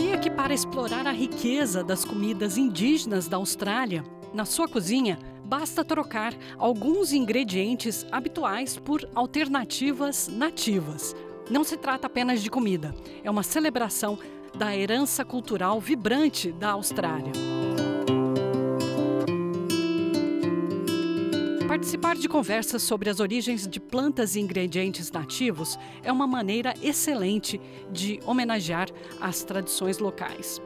Sabia que para explorar a riqueza das comidas indígenas da Austrália, na sua cozinha, basta trocar alguns ingredientes habituais por alternativas nativas. Não se trata apenas de comida, é uma celebração da herança cultural vibrante da Austrália. Participar de conversas sobre as origens de plantas e ingredientes nativos é uma maneira excelente de homenagear as tradições locais.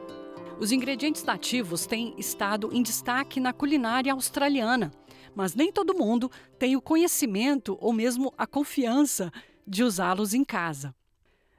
Os ingredientes nativos têm estado em destaque na culinária australiana, mas nem todo mundo tem o conhecimento ou mesmo a confiança de usá-los em casa.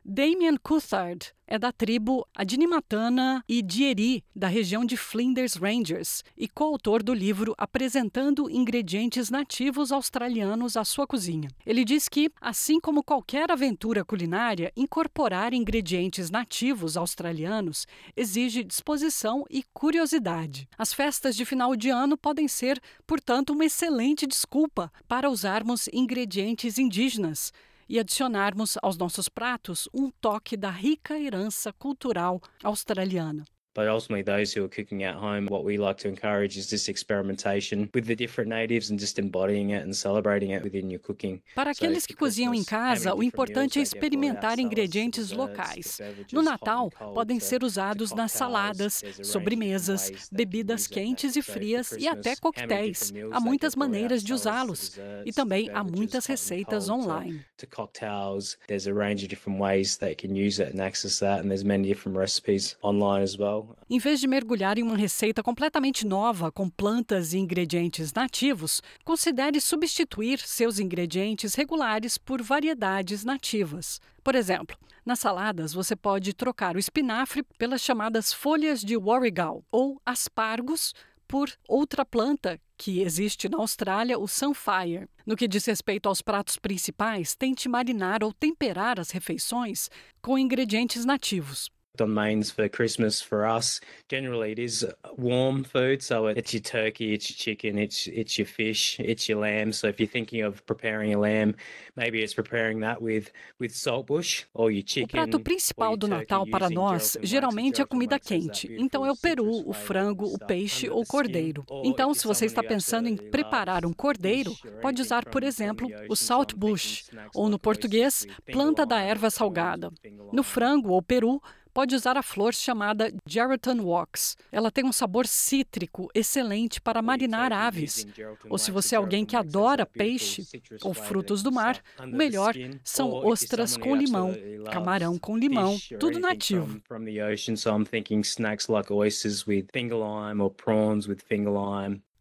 Damien Couthard é da tribo Adinimatana e Dieri, da região de Flinders Rangers, e coautor do livro Apresentando Ingredientes Nativos Australianos à Sua Cozinha. Ele diz que, assim como qualquer aventura culinária, incorporar ingredientes nativos australianos exige disposição e curiosidade. As festas de final de ano podem ser, portanto, uma excelente desculpa para usarmos ingredientes indígenas e adicionarmos aos nossos pratos um toque da rica herança cultural australiana. But ultimately, those who are cooking at home, what we like to encourage is this experimentation with the different natives and just embodying it and celebrating it within your cooking. Para aqueles que cozinham em casa, o importante é experimentar ingredientes locais. No Natal, podem ser usados nas saladas, sobremesas, bebidas quentes e frias e até coquetéis. Há muitas maneiras de usá-los e também há muitas receitas online. To cocktails, there's a range of different ways they can use it and access that, and there's many different recipes online as well. Em vez de mergulhar em uma receita completamente nova com plantas e ingredientes nativos, considere substituir seus ingredientes regulares por variedades nativas. Por exemplo, nas saladas você pode trocar o espinafre pelas chamadas folhas de warrigal ou aspargos por outra planta que existe na Austrália, o Sunfire. No que diz respeito aos pratos principais, tente marinar ou temperar as refeições com ingredientes nativos on mains for Christmas for us. Generally, it is warm food, so it's your turkey, it's your chicken, it's it's your fish, it's your lamb. So if you're thinking of preparing a lamb, maybe it's preparing that with with saltbush or your chicken. O prato principal do Natal para nós geralmente é comida quente. Então é o peru, o frango, o peixe ou o cordeiro. Então, se você está pensando em preparar um cordeiro, pode usar, por exemplo, o saltbush, ou no português, planta da erva salgada. No frango ou peru, pode usar a flor chamada Geraldton Wax. Ela tem um sabor cítrico excelente para marinar aves. Ou se você é alguém que adora peixe ou frutos do mar, o melhor são ostras com limão, camarão com limão, tudo nativo.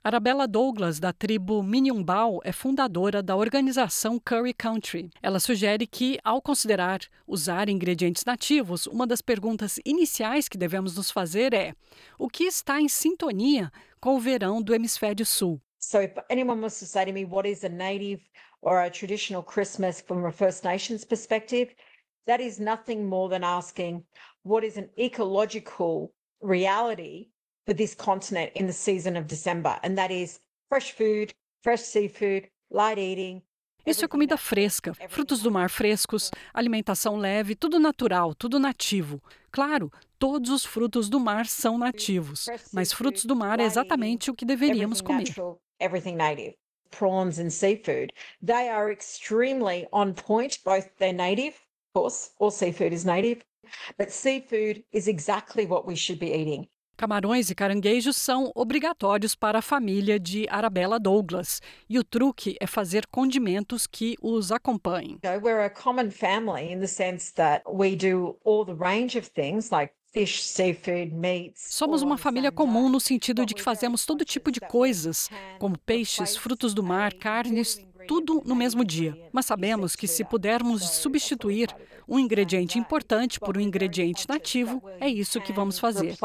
Arabella Douglas, da tribo Minyumbau, é fundadora da organização Curry Country. Ela sugere que, ao considerar usar ingredientes nativos, uma das perguntas iniciais que devemos nos fazer é: o que está em sintonia com o verão do hemisfério sul? So if anyone wants to say to me what is a native or a traditional Christmas from a First Nations perspective, that is nothing more than asking what is an ecological reality for this continent in the season of December, and that is fresh food, fresh seafood, light eating. Isso é comida fresca, frutos do mar frescos, alimentação leve, tudo natural, tudo nativo. Claro, todos os frutos do mar são nativos, mas frutos do mar é exatamente o que deveríamos comer. Everything native. Prawns and seafood, they are extremely on point. Both they're native, of course, all seafood is native, but seafood is exactly what we should be eating. Camarões e caranguejos são obrigatórios para a família de Arabella Douglas, e o truque é fazer condimentos que os acompanhem. We're a common family in the sense that we do all the range of things like Somos uma família comum no sentido de que fazemos todo tipo de coisas, como peixes, frutos do mar, carnes, tudo no mesmo dia. Mas sabemos que se pudermos substituir um ingrediente importante por um ingrediente nativo, é isso que vamos fazer.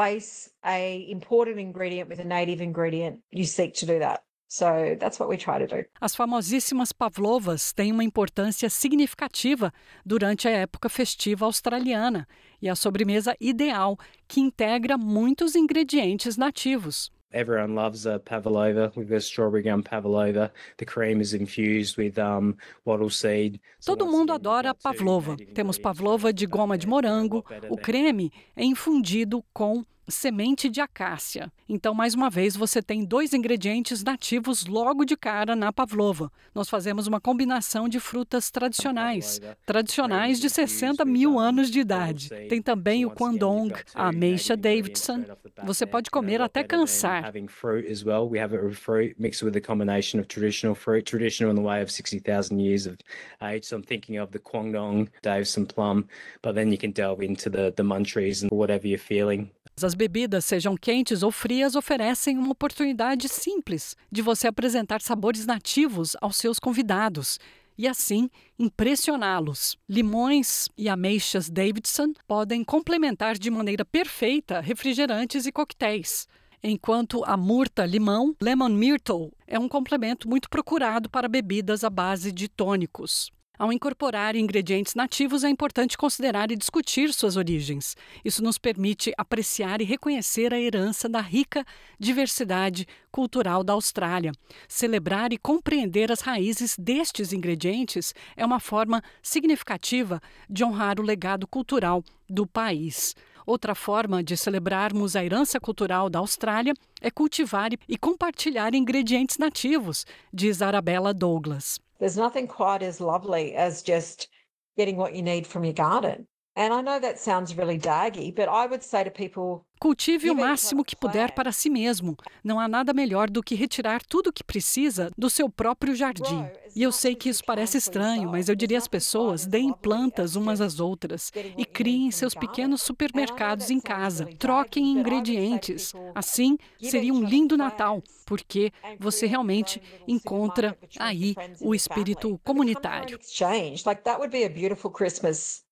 So that's what we try to do. As famosíssimas pavlovas têm uma importância significativa durante a época festiva australiana e a sobremesa ideal que integra muitos ingredientes nativos. Everyone loves a pavlova. We've got strawberry gum pavlova. The cream is infused with um, wattle seed. Todo mundo adora pavlova. Temos pavlova de goma de morango. O creme é infundido com semente de acácia. Então, mais uma vez, você tem dois ingredientes nativos logo de cara na pavlova. Nós fazemos uma combinação de frutas tradicionais, tradicionais de 60 mil anos de idade. Tem também o Kwandong, a ameixa Davidson. Você pode comer até cansar. Having fruit as well. We have it with fruit mixed with a combination of traditional fruit, traditional in the way of 60,000 years of age. So I'm thinking of the Kwangdong, Davidson plum, but then you can delve into the the munchies and whatever you're feeling. As bebidas, sejam quentes ou frias, oferecem uma oportunidade simples de você apresentar sabores nativos aos seus convidados e assim impressioná-los. Limões e ameixas Davidson podem complementar de maneira perfeita refrigerantes e coquetéis. Enquanto a murta limão, lemon myrtle, é um complemento muito procurado para bebidas à base de tônicos. Ao incorporar ingredientes nativos, é importante considerar e discutir suas origens. Isso nos permite apreciar e reconhecer a herança da rica diversidade cultural da Austrália. Celebrar e compreender as raízes destes ingredientes é uma forma significativa de honrar o legado cultural do país. Outra forma de celebrarmos a herança cultural da Austrália é cultivar e compartilhar ingredientes nativos, diz Arabella Douglas. There's nothing quite as lovely as just getting what you need from your garden. And I know that sounds really daggy, but I would say to people Cultive o máximo que puder para si mesmo. Não há nada melhor do que retirar tudo o que precisa do seu próprio jardim. E eu sei que isso parece estranho, mas eu diria às pessoas: deem plantas umas às outras e criem seus pequenos supermercados em casa. Troquem ingredientes. Assim, seria um lindo Natal, porque você realmente encontra aí o espírito comunitário.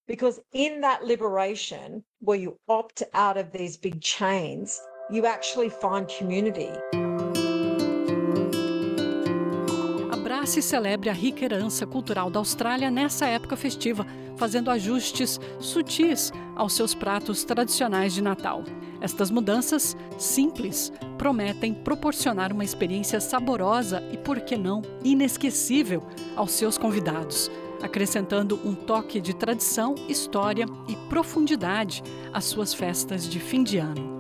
Because in that liberation, where you opt out of these big chains, you actually find community. Abrace e celebre a rica herança cultural da Austrália nessa época festiva, fazendo ajustes sutis aos seus pratos tradicionais de Natal. Estas mudanças simples prometem proporcionar uma experiência saborosa e, por que não, inesquecível aos seus convidados acrescentando um toque de tradição, história e profundidade às suas festas de fim de ano.